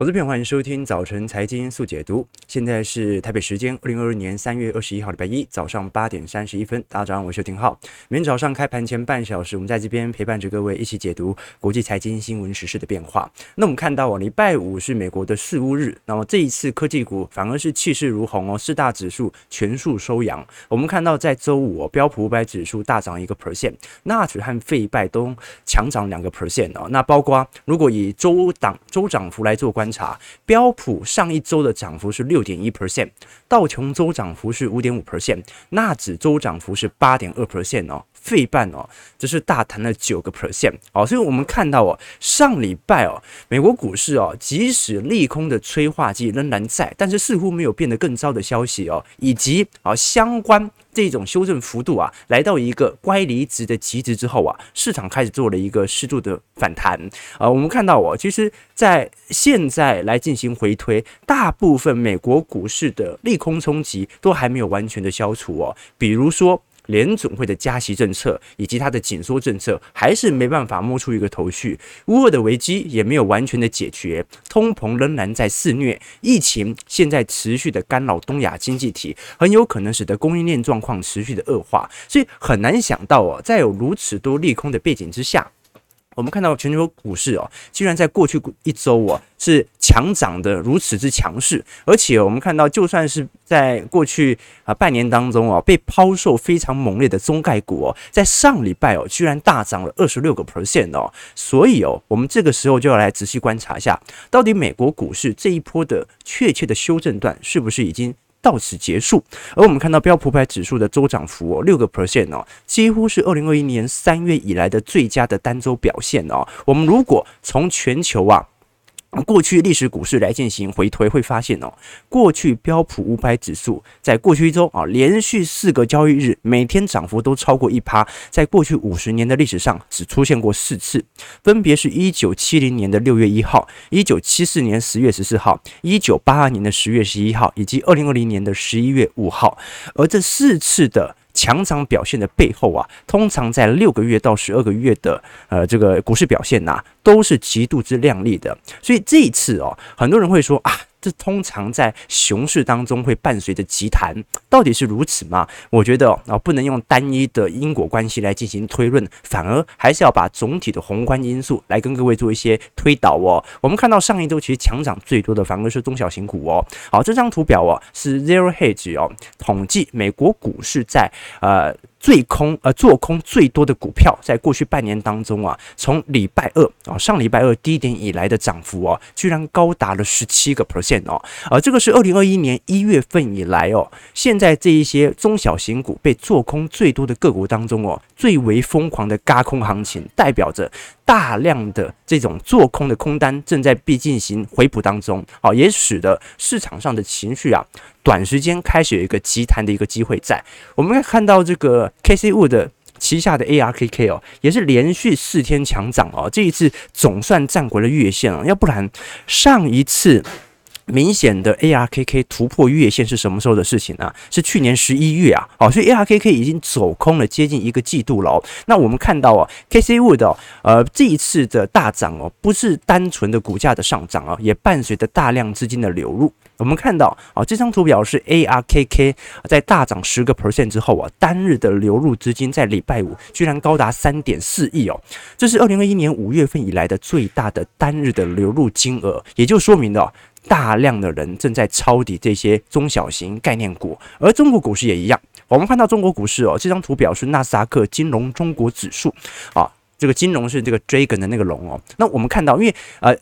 投资朋友，欢迎收听早晨财经速解读。现在是台北时间二零二二年三月二十一号礼拜一早上八点三十一分。大家早上好，我是廷浩。每天早上开盘前半小时，我们在这边陪伴着各位一起解读国际财经新闻时事的变化。那我们看到哦，礼拜五是美国的四巫日，那么这一次科技股反而是气势如虹哦，四大指数全数收阳。我们看到在周五哦，标普五百指数大涨一个 percent，纳指和费拜都强涨两个 percent 哦。那包括如果以周涨周涨幅来做观察，标普上一周的涨幅是六点一 percent，道琼周涨幅是五点五 percent，纳指周涨幅是八点二 percent 哦，费半哦，这是大谈了九个 percent 哦，所以我们看到哦，上礼拜哦，美国股市哦，即使利空的催化剂仍然在，但是似乎没有变得更糟的消息哦，以及啊相关。这种修正幅度啊，来到一个乖离值的极值之后啊，市场开始做了一个适度的反弹啊、我们看到哦，其实在现在来进行回推，大部分美国股市的利空冲击都还没有完全的消除哦，比如说。联总会的加息政策以及它的紧缩政策还是没办法摸出一个头绪，乌俄的危机也没有完全的解决，通膨仍然在肆虐，疫情现在持续的干扰东亚经济体，很有可能使得供应链状况持续的恶化，所以很难想到哦，在有如此多利空的背景之下。我们看到全球股市哦，居然在过去一周哦是强涨的如此之强势，而且我们看到，就算是在过去啊半年当中哦，被抛售非常猛烈的中概股哦，在上礼拜哦，居然大涨了二十六个 percent 哦，所以哦，我们这个时候就要来仔细观察一下，到底美国股市这一波的确切的修正段是不是已经到此结束，而我们看到标普百指数的周涨幅哦，六个 percent 哦，几乎是二零二一年三月以来的最佳的单周表现哦。我们如果从全球啊。过去历史股市来进行回推，会发现哦，过去标普五百指数在过去一周啊，连续四个交易日每天涨幅都超过一趴，在过去五十年的历史上只出现过四次，分别是一九七零年的六月一号、一九七四年十月十四号、一九八二年的十月十一号以及二零二零年的十一月五号，而这四次的。强涨表现的背后啊，通常在六个月到十二个月的呃这个股市表现呐、都是极度之亮丽的。所以这一次哦，很多人会说啊。这通常在熊市当中会伴随着急弹，到底是如此吗？我觉得啊，不能用单一的因果关系来进行推论，反而还是要把总体的宏观因素来跟各位做一些推导哦。我们看到上一周其实强涨最多的反而是中小型股哦。好，这张图表哦是 Zero Hedge 哦，统计美国股市在呃。最空呃做空最多的股票，在过去半年当中啊，从礼拜二啊上礼拜二低点以来的涨幅啊，居然高达了十七个 percent 哦，而这个是二零二一年一月份以来哦，现在这一些中小型股被做空最多的个股当中哦，最为疯狂的嘎空行情，代表着大量的这种做空的空单正在必进行回补当中，啊，也使得市场上的情绪啊。短时间开始有一个急弹的一个机会在，我们看到这个 K C Wood 旗下的 ARKK 哦，也是连续四天强涨哦，这一次总算站回了月线了，要不然上一次。明显的 ARKK 突破月线是什么时候的事情呢？是去年十一月啊，好，所以 ARKK 已经走空了接近一个季度了。那我们看到哦，Cathie Wood 哦，呃，这一次的大涨哦，不是单纯的股价的上涨啊，也伴随着大量资金的流入。我们看到啊，这张图表是 ARKK 在大涨十个 percent 之后啊，单日的流入资金在礼拜五居然高达三点四亿哦，这是二零二一年五月份以来的最大的单日的流入金额，也就说明了。大量的人正在抄底这些中小型概念股，而中国股市也一样。我们看到中国股市哦，这张图表是纳斯达克金融中国指数啊，这个金融是这个 dragon 的那个龙哦。那我们看到，因为呃，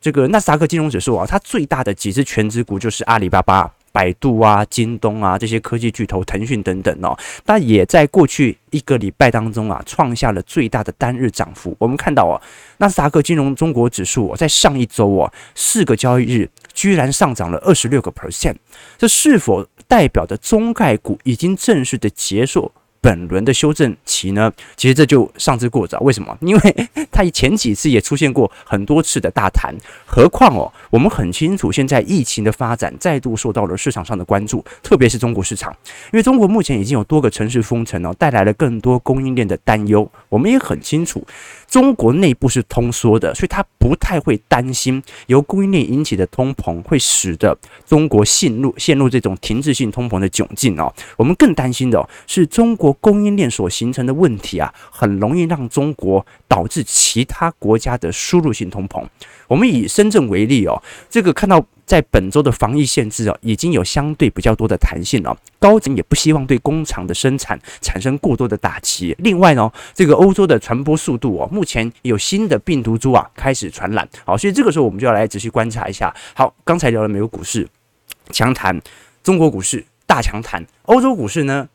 这个纳斯达克金融指数啊，它最大的几只全值股就是阿里巴巴。百度啊、京东啊这些科技巨头，腾讯等等哦，那也在过去一个礼拜当中啊，创下了最大的单日涨幅。我们看到哦，纳斯达克金融中国指数，在上一周哦，四个交易日居然上涨了二十六个 percent，这是否代表着中概股已经正式的结束本轮的修正期呢，其实这就上之过早。为什么？因为它前几次也出现过很多次的大谈，何况哦，我们很清楚，现在疫情的发展再度受到了市场上的关注，特别是中国市场，因为中国目前已经有多个城市封城哦，带来了更多供应链的担忧。我们也很清楚，中国内部是通缩的，所以他不太会担心由供应链引起的通膨会使得中国陷入陷入这种停滞性通膨的窘境哦。我们更担心的是中国供应链所形成的问题啊，很容易让中国导致其他国家的输入性通膨。我们以深圳为例哦，这个看到在本周的防疫限制哦，已经有相对比较多的弹性了。高层也不希望对工厂的生产产生过多的打击。另外呢，这个欧洲的传播速度哦，目前有新的病毒株啊开始传染。好，所以这个时候我们就要来仔细观察一下。好，刚才聊了美国股市强弹，中国股市大强弹，欧洲股市呢？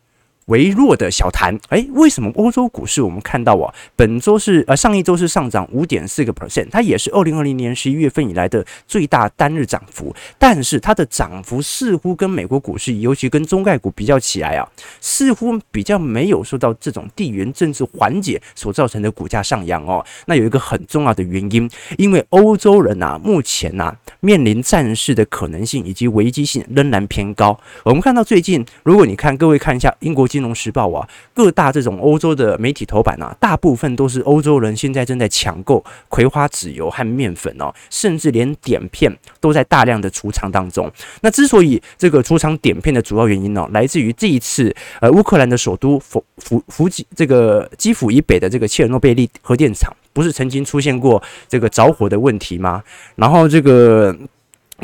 微弱的小弹，哎，为什么欧洲股市我们看到啊，本周是呃上一周是上涨五点四个 percent，它也是二零二零年十一月份以来的最大单日涨幅，但是它的涨幅似乎跟美国股市，尤其跟中概股比较起来啊，似乎比较没有受到这种地缘政治缓解所造成的股价上扬哦。那有一个很重要的原因，因为欧洲人啊，目前呐、面临战事的可能性以及危机性仍然偏高。我们看到最近，如果你看各位看一下英国。金融时报啊，各大这种欧洲的媒体头版啊，大部分都是欧洲人现在正在抢购葵花籽油和面粉哦，甚至连碘片都在大量的储藏当中。那之所以这个储藏碘片的主要原因呢，来自于这一次呃乌克兰的首都弗弗弗吉这个基辅以北的这个切尔诺贝利核电厂，不是曾经出现过这个着火的问题吗？然后这个。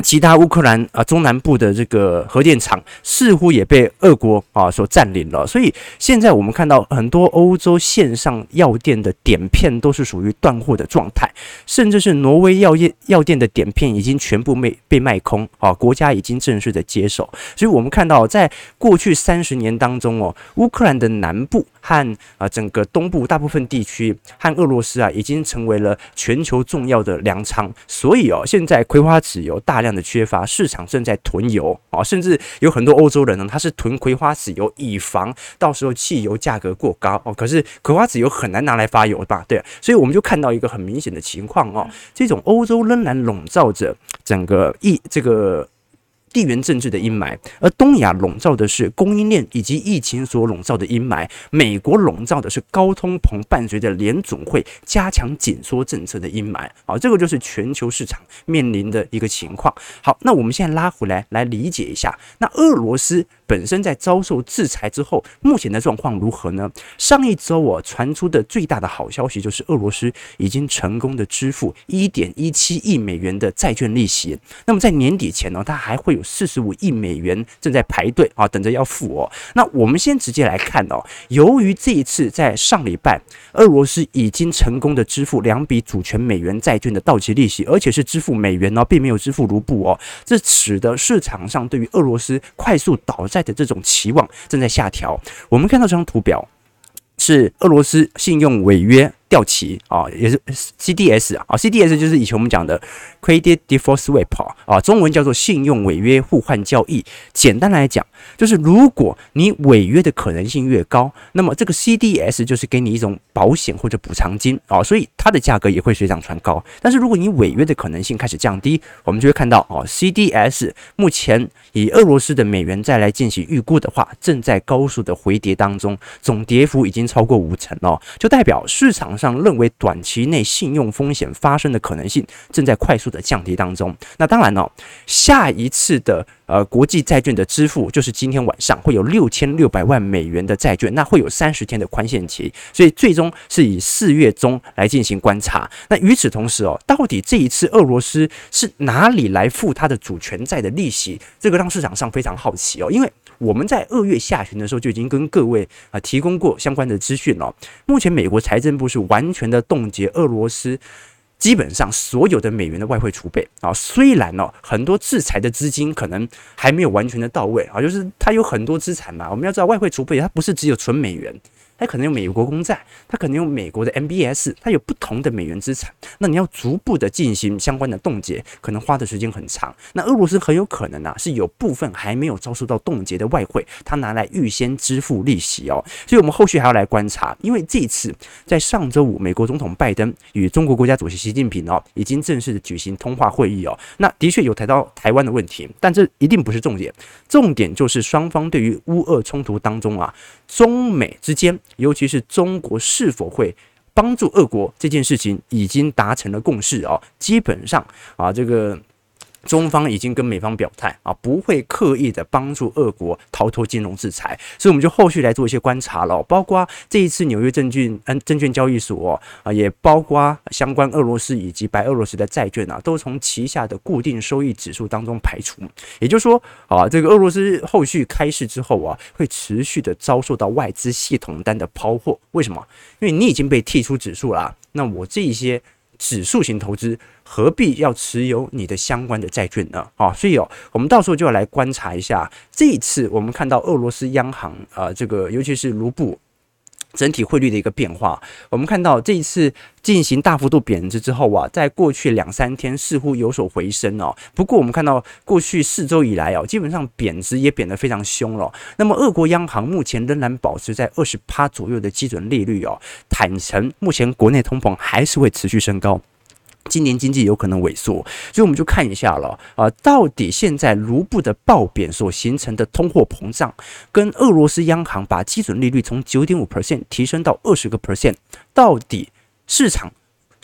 其他乌克兰啊中南部的这个核电厂似乎也被俄国啊所占领了，所以现在我们看到很多欧洲线上药店的碘片都是属于断货的状态，甚至是挪威药业药店的碘片已经全部被被卖空啊，国家已经正式的接手，所以我们看到在过去三十年当中哦，乌克兰的南部和啊整个东部大部分地区和俄罗斯啊已经成为了全球重要的粮仓，所以哦现在葵花籽油大。量的缺乏，市场正在囤油啊，甚至有很多欧洲人呢，他是囤葵花籽油，以防到时候汽油价格过高哦。可是葵花籽油很难拿来发油吧？对，所以我们就看到一个很明显的情况哦，这种欧洲仍然笼罩着整个一这个。地缘政治的阴霾，而东亚笼罩的是供应链以及疫情所笼罩的阴霾。美国笼罩的是高通膨伴随着联总会加强紧缩政策的阴霾。好，这个就是全球市场面临的一个情况。好，那我们现在拉回来来理解一下，那俄罗斯。本身在遭受制裁之后，目前的状况如何呢？上一周我传出的最大的好消息就是，俄罗斯已经成功的支付一点一七亿美元的债券利息。那么在年底前呢，它还会有四十五亿美元正在排队啊，等着要付哦。那我们先直接来看哦，由于这一次在上礼拜，俄罗斯已经成功的支付两笔主权美元债券的到期利息，而且是支付美元哦，并没有支付卢布哦，这使得市场上对于俄罗斯快速倒债的这种期望正在下调。我们看到这张图表，是俄罗斯信用违约掉期啊，也是 CDS 啊，CDS 就是以前我们讲的 Credit Default Swap 啊，中文叫做信用违约互换交易。简单来讲，就是如果你违约的可能性越高，那么这个 CDS 就是给你一种保险或者补偿金啊，所以它的价格也会水涨船高。但是如果你违约的可能性开始降低，我们就会看到哦，CDS 目前以俄罗斯的美元债来进行预估的话，正在高速的回跌当中，总跌幅已经超过五成哦，就代表市场上。上认为短期内信用风险发生的可能性正在快速的降低当中。那当然了，下一次的呃国际债券的支付就是今天晚上会有六千六百万美元的债券，那会有三十天的宽限期，所以最终是以四月中来进行观察。那与此同时哦，到底这一次俄罗斯是哪里来付它的主权债的利息？这个让市场上非常好奇哦，因为。我们在二月下旬的时候就已经跟各位啊提供过相关的资讯了。目前美国财政部是完全的冻结俄罗斯基本上所有的美元的外汇储备啊。虽然呢很多制裁的资金可能还没有完全的到位啊，就是它有很多资产嘛。我们要知道外汇储备它不是只有纯美元，它可能有美国公债，它可能有美国的 MBS，它有不同的美元资产。那你要逐步的进行相关的冻结，可能花的时间很长。那俄罗斯很有可能啊，是有部分还没有遭受到冻结的外汇，它拿来预先支付利息哦。所以我们后续还要来观察，因为这次在上周五，美国总统拜登与中国国家主席习近平哦，已经正式的举行通话会议哦。那的确有谈到台湾的问题，但这一定不是重点，重点就是双方对于乌俄冲突当中啊，中美之间，尤其是中国是否会帮助俄国这件事情，已经达成了共识哦。基本上啊，这个。中方已经跟美方表态啊，不会刻意的帮助俄国逃脱金融制裁，所以我们就后续来做一些观察了。包括这一次纽约证券嗯证券交易所啊，也包括相关俄罗斯以及白俄罗斯的债券啊，都从旗下的固定收益指数当中排除。也就是说啊，这个俄罗斯后续开市之后啊，会持续的遭受到外资系统单的抛货。为什么？因为你已经被剔出指数了，那我这一些。指数型投资何必要持有你的相关的债券呢？啊，所以哦，我们到时候就要来观察一下，这一次我们看到俄罗斯央行啊，这个尤其是卢布。整体汇率的一个变化，我们看到这一次进行大幅度贬值之后啊，在过去两三天似乎有所回升哦。不过我们看到过去四周以来哦，基本上贬值也贬得非常凶了。那么俄国央行目前仍然保持在二十趴左右的基准利率哦，坦诚目前国内通膨还是会持续升高。今年经济有可能萎缩，所以我们就看一下了啊，到底现在卢布的爆贬所形成的通货膨胀，跟俄罗斯央行把基准利率从九点五 percent 提升到二十个 percent，到底市场。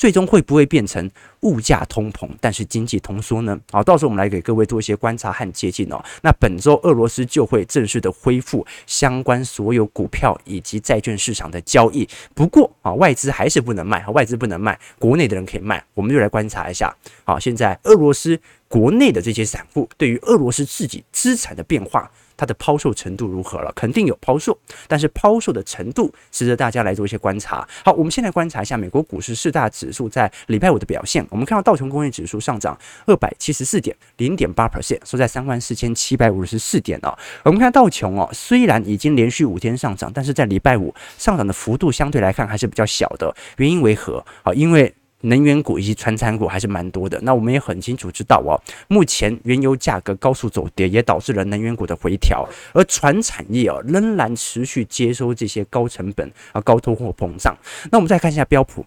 最终会不会变成物价通膨，但是经济通缩呢？好，到时候我们来给各位做一些观察和接近哦。那本周俄罗斯就会正式的恢复相关所有股票以及债券市场的交易。不过啊，外资还是不能卖，外资不能卖，国内的人可以卖。我们就来观察一下。好，现在俄罗斯国内的这些散户对于俄罗斯自己资产的变化。它的抛售程度如何了？肯定有抛售，但是抛售的程度值得大家来做一些观察。好，我们先来观察一下美国股市四大指数在礼拜五的表现。我们看到道琼工业指数上涨二百七十四点，零点八 percent，收在三万四千七百五十四点哦。我们看道琼哦，虽然已经连续五天上涨，但是在礼拜五上涨的幅度相对来看还是比较小的。原因为何？啊，因为。能源股以及传产股还是蛮多的，那我们也很清楚知道哦，目前原油价格高速走跌，也导致了能源股的回调，而传产业哦仍然持续接收这些高成本啊高通货膨胀。那我们再看一下标普。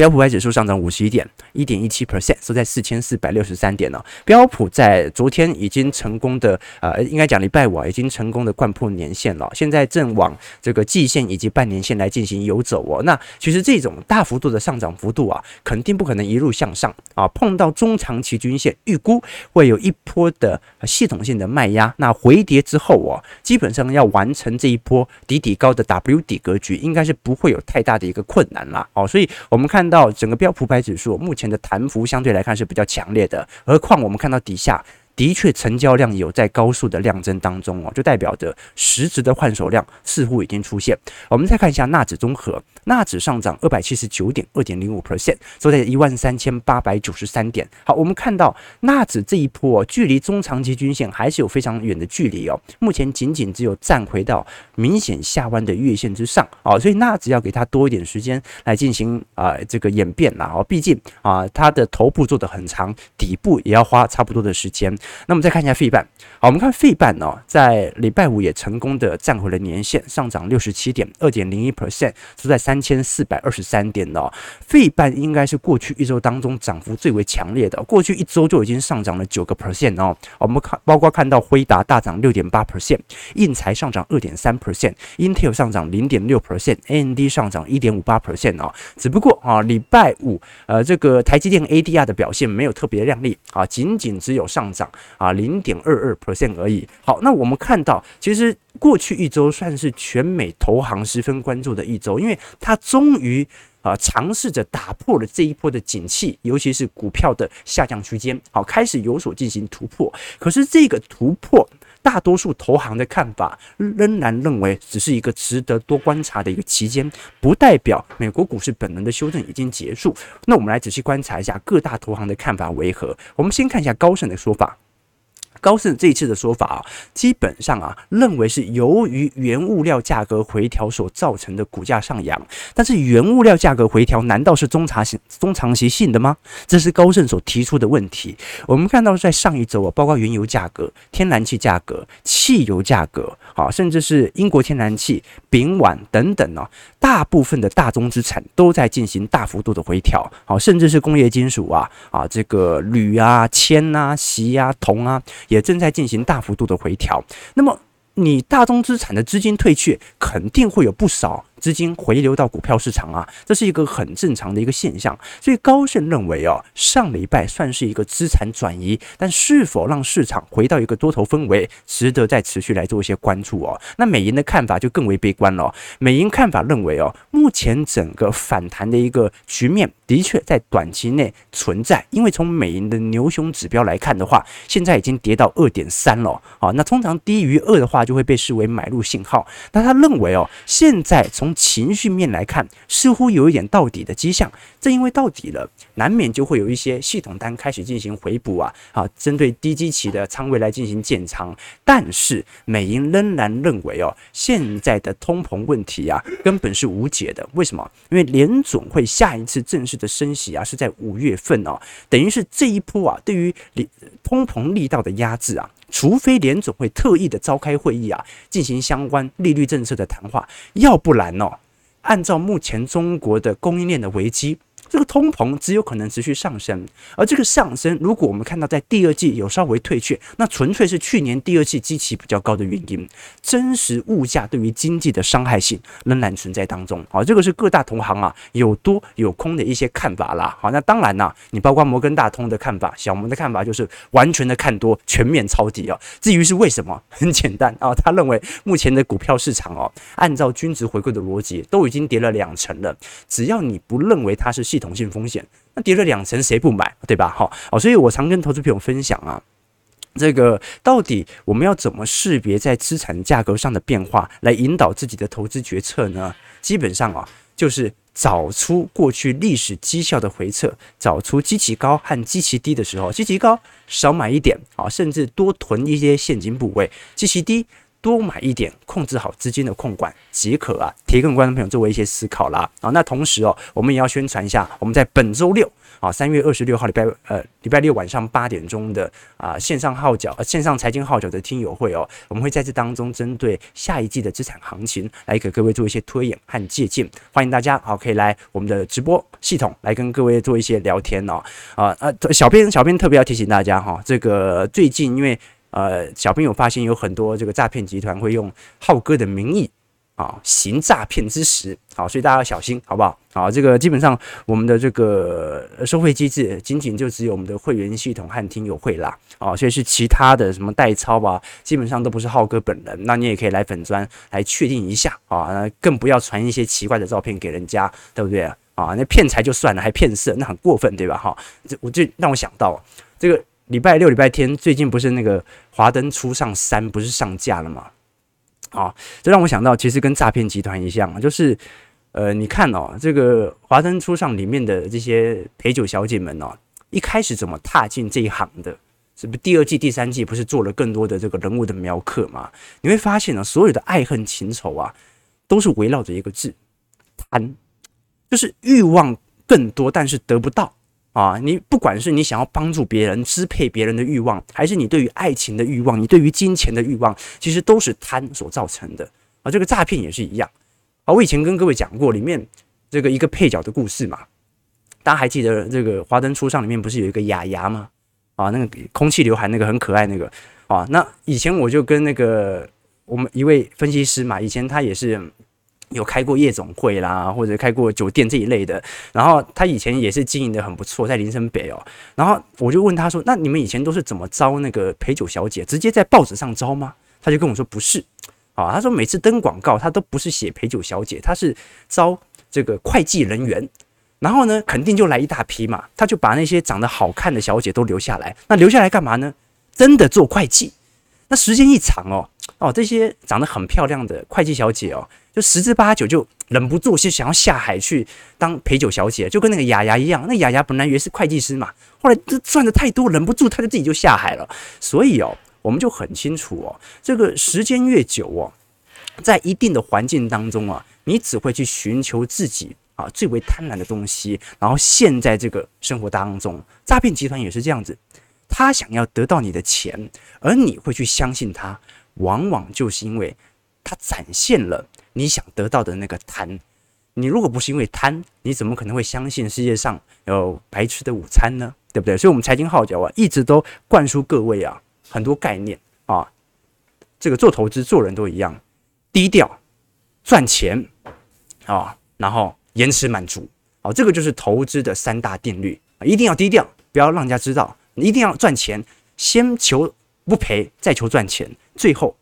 标普 Y 指数上涨五十一点，一点一七 percent，收在四千四百六十三点了。标普在昨天已经成功的，呃，应该讲礼拜五啊，已经成功的贯破年线了，现在正往这个季线以及半年线来进行游走哦。那其实这种大幅度的上涨幅度啊，肯定不可能一路向上啊，碰到中长期均线，预估会有一波的系统性的卖压。那回跌之后哦，基本上要完成这一波底底高的 W 底格局，应该是不会有太大的一个困难啦。哦，所以我们看。到整个标普百指数目前的弹幅相对来看是比较强烈的，何况我们看到底下。的确，成交量有在高速的量增当中哦，就代表着实质的换手量似乎已经出现。我们再看一下纳指综合，纳指上涨二百七十九点二点零五 percent，收在一万三千八百九十三点。好，我们看到纳指这一波距离中长期均线还是有非常远的距离哦，目前仅仅只有站回到明显下弯的月线之上啊，所以纳指要给它多一点时间来进行啊这个演变啦哦，毕竟啊它的头部做得很长，底部也要花差不多的时间。那我们再看一下费半，好，我们看费半呢，在礼拜五也成功的站回了年线，上涨六十七点二点零一 percent，收在三三千四百二十三点哦。费半应该是过去一周当中涨幅最为强烈的，过去一周就已经上涨了九个 percent 哦。我们看，包括看到辉达大涨六点八 percent，应材上涨二点三 percent，Intel 上涨零点六 percent，AMD 上涨一点五八 percent 哦。只不过啊，礼拜五呃，这个台积电 ADR 的表现没有特别亮丽啊，仅仅只有上涨。啊，零点二二 percent 而已。好，那我们看到，其实过去一周算是全美投行十分关注的一周，因为它终于啊尝试着打破了这一波的景气，尤其是股票的下降区间，好，开始有所进行突破。可是这个突破，大多数投行的看法仍然认为只是一个值得多观察的一个期间，不代表美国股市本轮的修正已经结束。那我们来仔细观察一下各大投行的看法为何。我们先看一下高盛的说法。高盛这一次的说法啊，基本上啊，认为是由于原物料价格回调所造成的股价上扬。但是原物料价格回调难道是中长期、中长期性的吗？这是高盛所提出的问题。我们看到在上一周啊，包括原油价格、天然气价格、汽油价格，啊，甚至是英国天然气、丙烷等等啊，大部分的大宗资产都在进行大幅度的回调。好，甚至是工业金属啊，啊，这个铝啊、铅啊、锡啊、铜啊。也正在进行大幅度的回调，那么你大宗资产的资金退却，肯定会有不少。资金回流到股票市场啊，这是一个很正常的一个现象。所以高盛认为哦，上礼拜算是一个资产转移，但是否让市场回到一个多头氛围，值得再持续来做一些关注哦。那美银的看法就更为悲观了。美银看法认为哦，目前整个反弹的一个局面的确在短期内存在，因为从美银的牛熊指标来看的话，现在已经跌到二点三了啊。那通常低于二的话，就会被视为买入信号。那他认为哦，现在从情绪面来看，似乎有一点到底的迹象。正因为到底了，难免就会有一些系统单开始进行回补啊，啊，针对低基期的仓位来进行建仓。但是美银仍然认为哦，现在的通膨问题啊，根本是无解的。为什么？因为联总会下一次正式的升息啊，是在五月份哦，等于是这一波啊，对于通膨力道的压制啊。除非联总会特意的召开会议啊，进行相关利率政策的谈话，要不然呢，按照目前中国的供应链的危机。这个通膨只有可能持续上升，而这个上升，如果我们看到在第二季有稍微退却，那纯粹是去年第二季基期比较高的原因。真实物价对于经济的伤害性仍然存在当中。好，这个是各大同行啊有多有空的一些看法啦。好，那当然啦，你包括摩根大通的看法，小摩的看法就是完全的看多，全面抄底啊。至于是为什么，很简单啊，他认为目前的股票市场哦，按照均值回归的逻辑，都已经跌了两成了，只要你不认为它是系统性风险，那跌了两成，谁不买，对吧？好哦，所以我常跟投资朋友分享啊，这个到底我们要怎么识别在资产价格上的变化，来引导自己的投资决策呢？基本上啊，就是找出过去历史绩效的回测，找出基期高和基期低的时候，基期高少买一点啊，甚至多囤一些现金部位，基期低。多买一点，控制好资金的控管即可啊。提供观众朋友作为一些思考啦啊。那同时哦，我们也要宣传一下，我们在本周六啊，三月二十六号礼拜呃礼拜六晚上八点钟的啊线上号角呃线上财经号角的听友会哦，我们会在这当中针对下一季的资产行情来给各位做一些推演和借鉴。欢迎大家好，可以来我们的直播系统来跟各位做一些聊天哦啊啊，小编小编特别要提醒大家哈，这个最近因为。呃，小朋友发现有很多这个诈骗集团会用浩哥的名义啊行诈骗之实，好，所以大家要小心，好不好？好，这个基本上我们的这个收费机制仅仅就只有我们的会员系统和听友会啦，啊，所以是其他的什么代操吧，基本上都不是浩哥本人，那你也可以来粉专来确定一下啊，那更不要传一些奇怪的照片给人家，对不对？啊，那骗财就算了，还骗色，那很过分，对吧？哈，这我就让我想到这个。礼拜六、礼拜天，最近不是那个《华灯初上三》不是上架了吗？啊，这让我想到，其实跟诈骗集团一样，就是，呃，你看哦，这个《华灯初上》里面的这些陪酒小姐们哦，一开始怎么踏进这一行的？是不是第二季、第三季不是做了更多的这个人物的描刻吗？你会发现呢，所有的爱恨情仇啊，都是围绕着一个字——贪，就是欲望更多，但是得不到。啊，你不管是你想要帮助别人、支配别人的欲望，还是你对于爱情的欲望、你对于金钱的欲望，其实都是贪所造成的。啊，这个诈骗也是一样。啊，我以前跟各位讲过里面这个一个配角的故事嘛，大家还记得这个《华灯初上》里面不是有一个雅雅吗？啊，那个空气刘海那个很可爱那个。啊，那以前我就跟那个我们一位分析师嘛，以前他也是。有开过夜总会啦，或者开过酒店这一类的。然后他以前也是经营得很不错，在林森北哦。然后我就问他说：“那你们以前都是怎么招那个陪酒小姐？直接在报纸上招吗？”他就跟我说：“不是，啊，他说每次登广告，他都不是写陪酒小姐，他是招这个会计人员。然后呢，肯定就来一大批嘛，他就把那些长得好看的小姐都留下来。那留下来干嘛呢？真的做会计。那时间一长哦。”哦，这些长得很漂亮的会计小姐哦，就十之八九就忍不住是想要下海去当陪酒小姐，就跟那个雅雅一样。那雅雅本来以为是会计师嘛，后来这赚的太多，忍不住她就自己就下海了。所以哦，我们就很清楚哦，这个时间越久哦，在一定的环境当中啊，你只会去寻求自己啊最为贪婪的东西，然后陷在这个生活当中。诈骗集团也是这样子，他想要得到你的钱，而你会去相信他。往往就是因为它展现了你想得到的那个贪。你如果不是因为贪，你怎么可能会相信世界上有白吃的午餐呢？对不对？所以，我们财经号角啊，一直都灌输各位啊很多概念啊。这个做投资做人都一样，低调赚钱啊，然后延迟满足啊，这个就是投资的三大定律啊。一定要低调，不要让人家知道。你一定要赚钱，先求不赔，再求赚钱。最后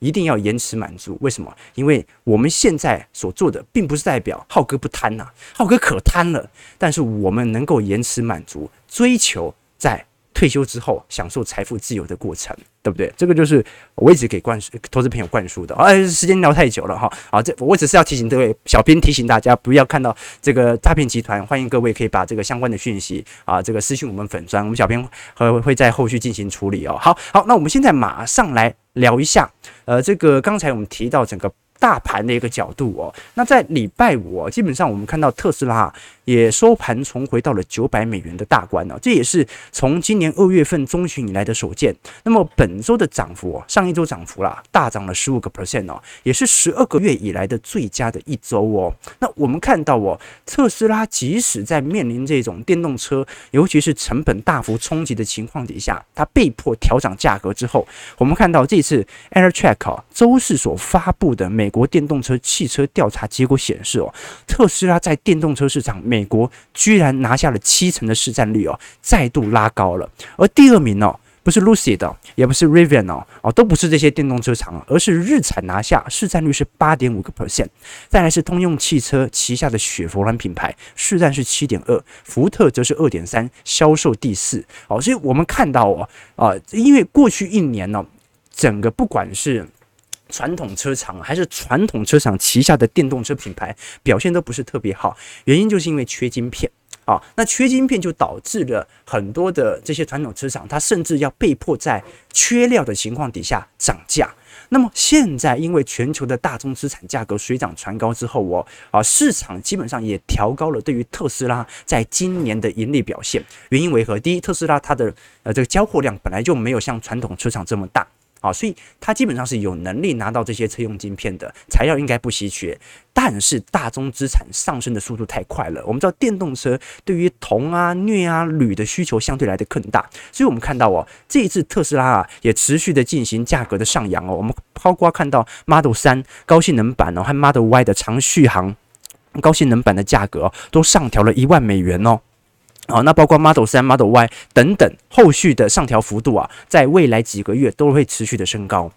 一定要延迟满足，为什么？因为我们现在所做的，并不是代表浩哥不贪呐，浩哥可贪了。但是我们能够延迟满足，追求在退休之后享受财富自由的过程，对不对？这个就是我一直给灌输投资朋友灌输的。哎，时间聊太久了哈，好，这我只是要提醒各位，小编提醒大家不要看到这个诈骗集团，欢迎各位可以把这个相关的讯息啊，这个私讯我们粉砖，我们小编会会在后续进行处理哦。好好，那我们现在马上来。聊一下，呃，这个刚才我们提到整个。大盘的一个角度哦，那在礼拜五，基本上我们看到特斯拉也收盘重回到了九百美元的大关哦，这也是从今年二月份中旬以来的首见。那么本周的涨幅哦，上一周涨幅啦，大涨了十五个 percent 哦，也是十二个月以来的最佳的一周哦。那我们看到哦，特斯拉即使在面临这种电动车，尤其是成本大幅冲击的情况底下，它被迫调涨价格之后，我们看到这次 AirTrack 哦，周四所发布的美。国电动车汽车调查结果显示，哦，特斯拉在电动车市场，美国居然拿下了七成的市占率，哦，再度拉高了。而第二名哦，不是 Lucid，也不是 Rivian 哦，哦，都不是这些电动车厂，而是日产拿下市占率是八点五个 percent。再来是通用汽车旗下的雪佛兰品牌，市占是七点二，福特则是二点三，销售第四。哦，所以我们看到哦，啊，因为过去一年呢，整个不管是传统车厂还是传统车厂旗下的电动车品牌表现都不是特别好，原因就是因为缺晶片啊。那缺晶片就导致了很多的这些传统车厂，它甚至要被迫在缺料的情况底下涨价。那么现在因为全球的大宗资产价格水涨船高之后，哦啊，市场基本上也调高了对于特斯拉在今年的盈利表现。原因为何？第一，特斯拉它的呃这个交货量本来就没有像传统车厂这么大。啊，所以它基本上是有能力拿到这些车用晶片的材料，应该不稀缺。但是大宗资产上升的速度太快了。我们知道电动车对于铜啊、镍啊、铝的需求相对来的更大，所以我们看到哦，这一次特斯拉啊也持续的进行价格的上扬哦。我们包括看到 Model 三高性能版哦和 Model Y 的长续航高性能版的价格都上调了一万美元哦。好，那包括 Model 3、Model Y 等等后续的上调幅度啊，在未来几个月都会持续的升高。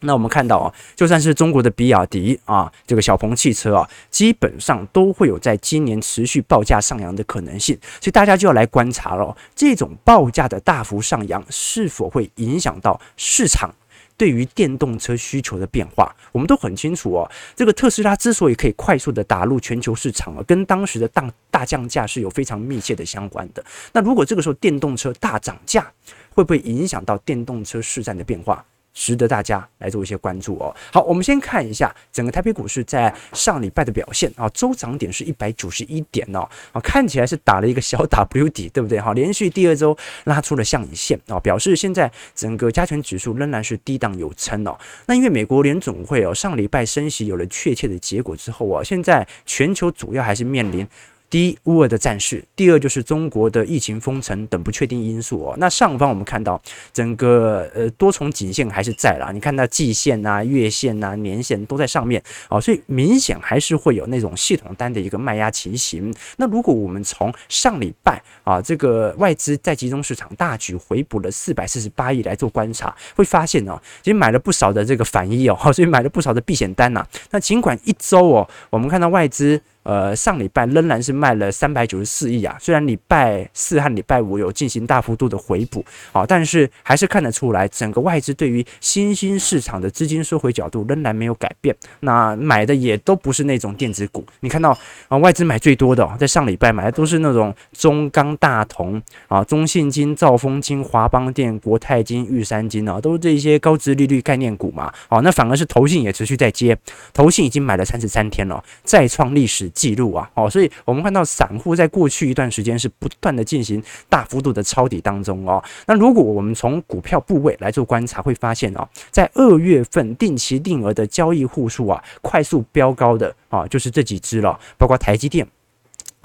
那我们看到啊，就算是中国的比亚迪啊，这个小鹏汽车啊，基本上都会有在今年持续报价上扬的可能性。所以大家就要来观察了，这种报价的大幅上扬是否会影响到市场？对于电动车需求的变化，我们都很清楚哦。这个特斯拉之所以可以快速的打入全球市场啊，跟当时的大大降价是有非常密切的相关的。那如果这个时候电动车大涨价，会不会影响到电动车市占的变化？值得大家来做一些关注哦。好，我们先看一下整个台北股市在上礼拜的表现啊，周涨点是一百九十一点哦，啊，看起来是打了一个小 W 底，对不对？哈，连续第二周拉出了下影线啊，表示现在整个加权指数仍然是低档有撑哦。那因为美国联总会哦上礼拜升息有了确切的结果之后啊，现在全球主要还是面临。第一，乌俄的战事；第二，就是中国的疫情封城等不确定因素哦。那上方我们看到整个呃多重颈线还是在啦，你看到季线啊、月线啊、年线都在上面哦，所以明显还是会有那种系统单的一个卖压情形。那如果我们从上礼拜啊这个外资在集中市场大举回补了四百四十八亿来做观察，会发现哦，其实买了不少的这个反一哦，所以买了不少的避险单呐。那尽管一周哦，我们看到外资。呃，上礼拜仍然是卖了三百九十四亿啊。虽然礼拜四和礼拜五有进行大幅度的回补啊，但是还是看得出来，整个外资对于新兴市场的资金收回角度仍然没有改变。那买的也都不是那种电子股，你看到啊，外资买最多的哦，在上礼拜买的都是那种中钢、大同啊、中信金、兆丰金、华邦电、国泰金、玉山金啊，都是这些高值利率概念股嘛。好，那反而是投信也持续在接，投信已经买了三十三天了，再创历史记录啊！哦，所以我们看到散户在过去一段时间是不断的进行大幅度的抄底当中哦。那如果我们从股票部位来做观察，会发现哦，在二月份定期定额的交易户数啊，快速飙高的啊，就是这几只了，包括台积电。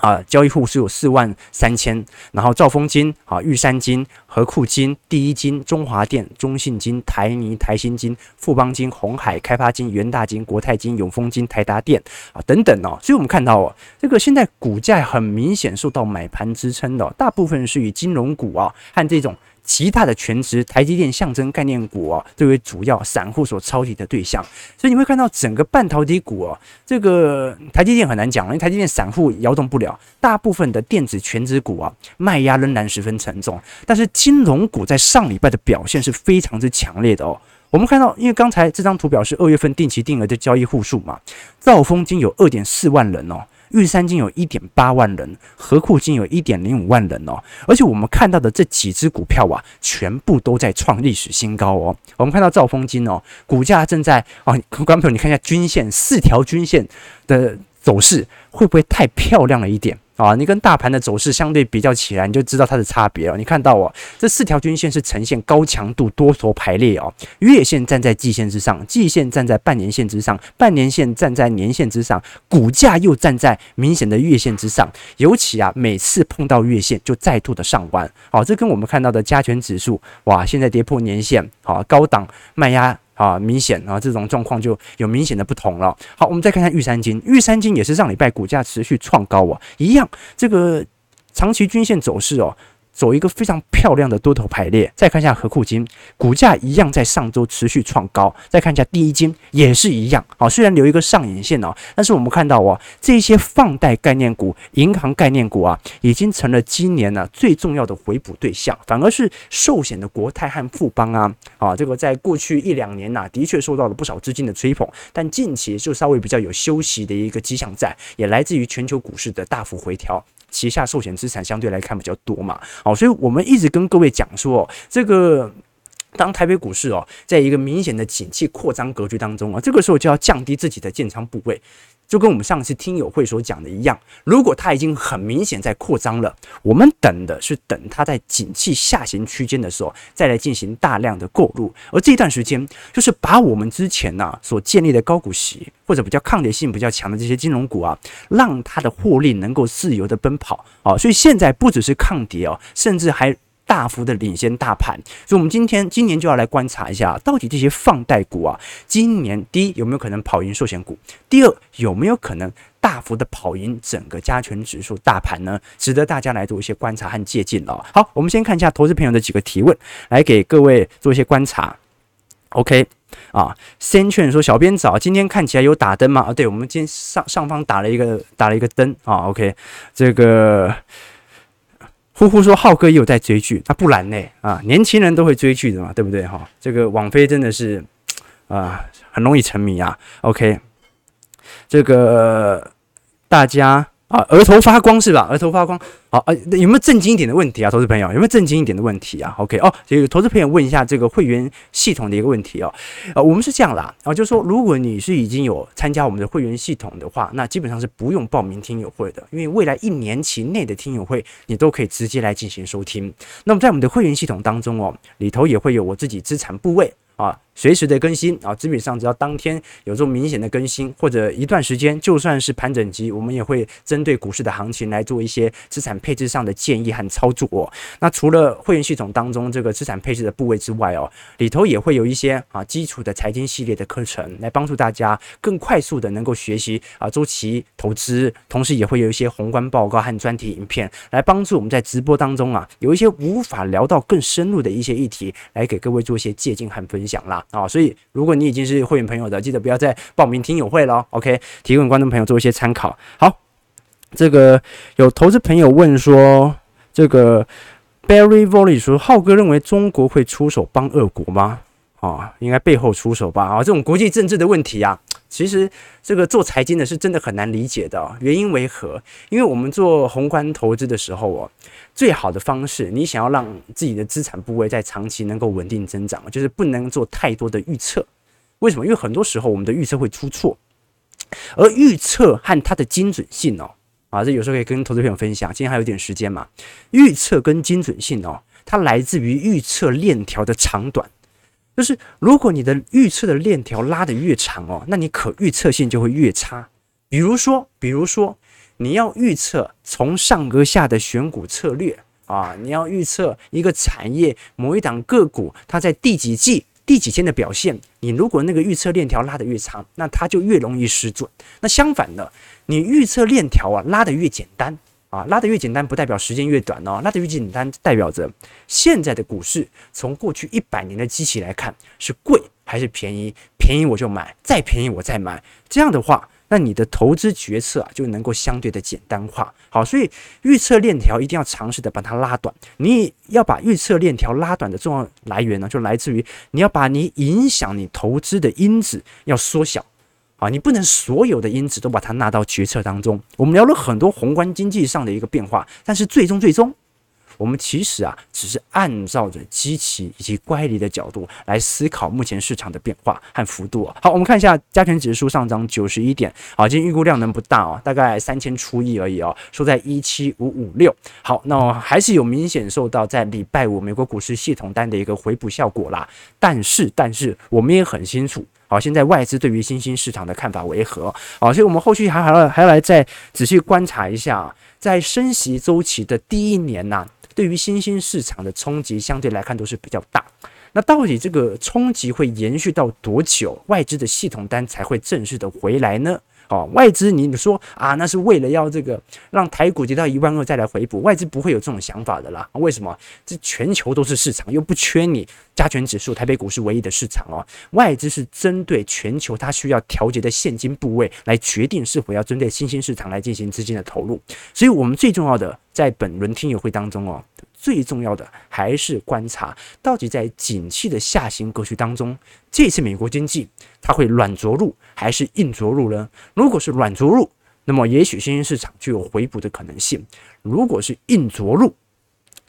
啊，交易户是有四万三千，然后兆丰金、啊玉山金、和库金、第一金、中华电、中信金、台泥、台新金、富邦金、鸿海、开发金、元大金、国泰金、永丰金、台达电啊等等哦，所以我们看到哦，这个现在股价很明显受到买盘支撑的，大部分是以金融股啊和这种。其他的全职，台积电象征概念股啊，作为主要散户所抄底的对象，所以你会看到整个半导体股哦，这个台积电很难讲，因为台积电散户摇动不了，大部分的电子全职股啊，卖压仍然十分沉重。但是金融股在上礼拜的表现是非常之强烈的哦。我们看到，因为刚才这张图表是二月份定期定额的交易户数嘛，兆丰金有二点四万人哦。玉山金有一点八万人，合库金有一点零五万人哦，而且我们看到的这几只股票啊，全部都在创历史新高哦。我们看到兆丰金哦，股价正在哦，观众朋友你看一下均线，四条均线的走势会不会太漂亮了一点？啊，你跟大盘的走势相对比较起来，你就知道它的差别了。你看到哦，这四条均线是呈现高强度多头排列哦，月线站在季线之上，季线站在半年线之上，半年线站在年线之上，股价又站在明显的月线之上。尤其啊，每次碰到月线就再度的上弯。好，这跟我们看到的加权指数哇，现在跌破年线，好，高档卖压。啊，明显啊，这种状况就有明显的不同了。好，我们再看看玉山金，玉山金也是上礼拜股价持续创高啊，一样这个长期均线走势哦。走一个非常漂亮的多头排列，再看一下合库金，股价一样在上周持续创高。再看一下第一金，也是一样啊，虽然留一个上影线哦，但是我们看到哦，这些放贷概念股、银行概念股啊，已经成了今年呢最重要的回补对象。反而是寿险的国泰和富邦啊，啊，这个在过去一两年呐，的确受到了不少资金的吹捧，但近期就稍微比较有休息的一个迹象在，也来自于全球股市的大幅回调。旗下寿险资产相对来看比较多嘛，好，所以我们一直跟各位讲说，这个当台北股市哦，在一个明显的景气扩张格局当中啊，这个时候就要降低自己的建仓部位。就跟我们上次听友会所讲的一样，如果它已经很明显在扩张了，我们等的是等它在景气下行区间的时候，再来进行大量的购入。而这段时间，就是把我们之前呐、啊、所建立的高股息或者比较抗跌性比较强的这些金融股啊，让它的获利能够自由的奔跑啊。所以现在不只是抗跌哦，甚至还。大幅的领先大盘，所以，我们今天今年就要来观察一下，到底这些放贷股啊，今年第一有没有可能跑赢寿险股？第二有没有可能大幅的跑赢整个加权指数大盘呢？值得大家来做一些观察和借鉴了。好，我们先看一下投资朋友的几个提问，来给各位做一些观察。OK 啊，先劝说小编早今天看起来有打灯吗？啊，对，我们今天上上方打了一个打了一个灯啊。OK，这个。呼呼说浩哥也有在追剧，那不然呢？啊，年轻人都会追剧的嘛，对不对？哈，这个网飞真的是啊，很容易沉迷啊。OK，这个大家。啊，额头发光是吧？额头发光，好啊，有没有正经一点的问题啊，投资朋友？有没有正经一点的问题啊？OK，哦，这个投资朋友问一下这个会员系统的一个问题哦。呃，我们是这样啦，啊，就是说，如果你是已经有参加我们的会员系统的话，那基本上是不用报名听友会的，因为未来一年期内的听友会你都可以直接来进行收听。那么在我们的会员系统当中哦，里头也会有我自己资产部位啊。随时的更新啊，基本上只要当天有这种明显的更新，或者一段时间，就算是盘整期，我们也会针对股市的行情来做一些资产配置上的建议和操作。那除了会员系统当中这个资产配置的部位之外哦，里头也会有一些啊基础的财经系列的课程，来帮助大家更快速的能够学习啊周期投资，同时也会有一些宏观报告和专题影片，来帮助我们在直播当中啊有一些无法聊到更深入的一些议题，来给各位做一些借鉴和分享啦。啊，所以如果你已经是会员朋友的，记得不要再报名听友会了。OK，提供观众朋友做一些参考。好，这个有投资朋友问说，这个 Barry Volley 说，浩哥认为中国会出手帮俄国吗？啊，应该背后出手吧？啊，这种国际政治的问题啊，其实这个做财经的是真的很难理解的。原因为何？因为我们做宏观投资的时候哦，最好的方式，你想要让自己的资产部位在长期能够稳定增长，就是不能做太多的预测。为什么？因为很多时候我们的预测会出错，而预测和它的精准性哦，啊，这有时候可以跟投资朋友分享。今天还有点时间嘛，预测跟精准性哦，它来自于预测链条的长短。就是如果你的预测的链条拉得越长哦，那你可预测性就会越差。比如说，比如说你要预测从上而下的选股策略啊，你要预测一个产业某一档个股它在第几季第几天的表现，你如果那个预测链条拉得越长，那它就越容易失准。那相反的，你预测链条啊拉得越简单。啊，拉得越简单不代表时间越短哦，拉得越简单代表着现在的股市从过去一百年的机器来看是贵还是便宜？便宜我就买，再便宜我再买。这样的话，那你的投资决策啊就能够相对的简单化。好，所以预测链条一定要尝试的把它拉短。你要把预测链条拉短的重要来源呢，就来自于你要把你影响你投资的因子要缩小。啊，你不能所有的因子都把它纳到决策当中。我们聊了很多宏观经济上的一个变化，但是最终最终，我们其实啊，只是按照着基期以及乖离的角度来思考目前市场的变化和幅度。好，我们看一下加权指数上涨九十一点。好，今天预估量能不大哦，大概三千出亿而已哦，收在一七五五六。好，那还是有明显受到在礼拜五美国股市系统单的一个回补效果啦。但是，但是我们也很清楚。好，现在外资对于新兴市场的看法为何？好，所以我们后续还还要还要来再仔细观察一下，在升息周期的第一年呐、对于新兴市场的冲击相对来看都是比较大。那到底这个冲击会延续到多久，外资的系统单才会正式的回来呢？哦，外资，你说啊，那是为了要这个让台股跌到一万二再来回补，外资不会有这种想法的啦。为什么？这全球都是市场，又不缺你加权指数，台北股市唯一的市场哦。外资是针对全球它需要调节的现金部位来决定是否要针对新兴市场来进行资金的投入。所以，我们最重要的在本轮听友会当中哦。最重要的还是观察，到底在景气的下行格局当中，这次美国经济它会软着陆还是硬着陆呢？如果是软着陆，那么也许新兴市场就有回补的可能性；如果是硬着陆，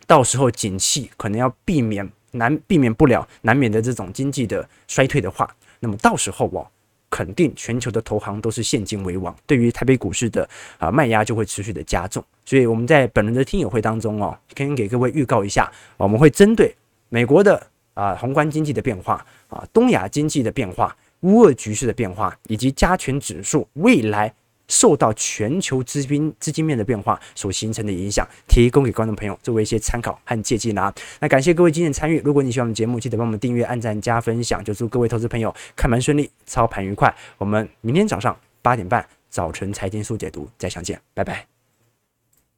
到时候景气可能要避免难避免不了难免的这种经济的衰退的话，那么到时候哦。肯定全球的投行都是现金为王，对于台北股市的啊卖压就会持续的加重。所以我们在本轮的听友会当中哦，可以给各位预告一下，我们会针对美国的啊宏观经济的变化啊，东亚经济的变化，乌俄局势的变化，以及加权指数未来。受到全球资金资金面的变化所形成的影响，提供给观众朋友作为一些参考和借鉴啦。那感谢各位今天参与，如果你喜欢我们节目，记得帮我们订阅、按赞、加分享。就祝各位投资朋友看盘顺利，操盘愉快。我们明天早上八点半早晨财经速解读再相见，拜拜。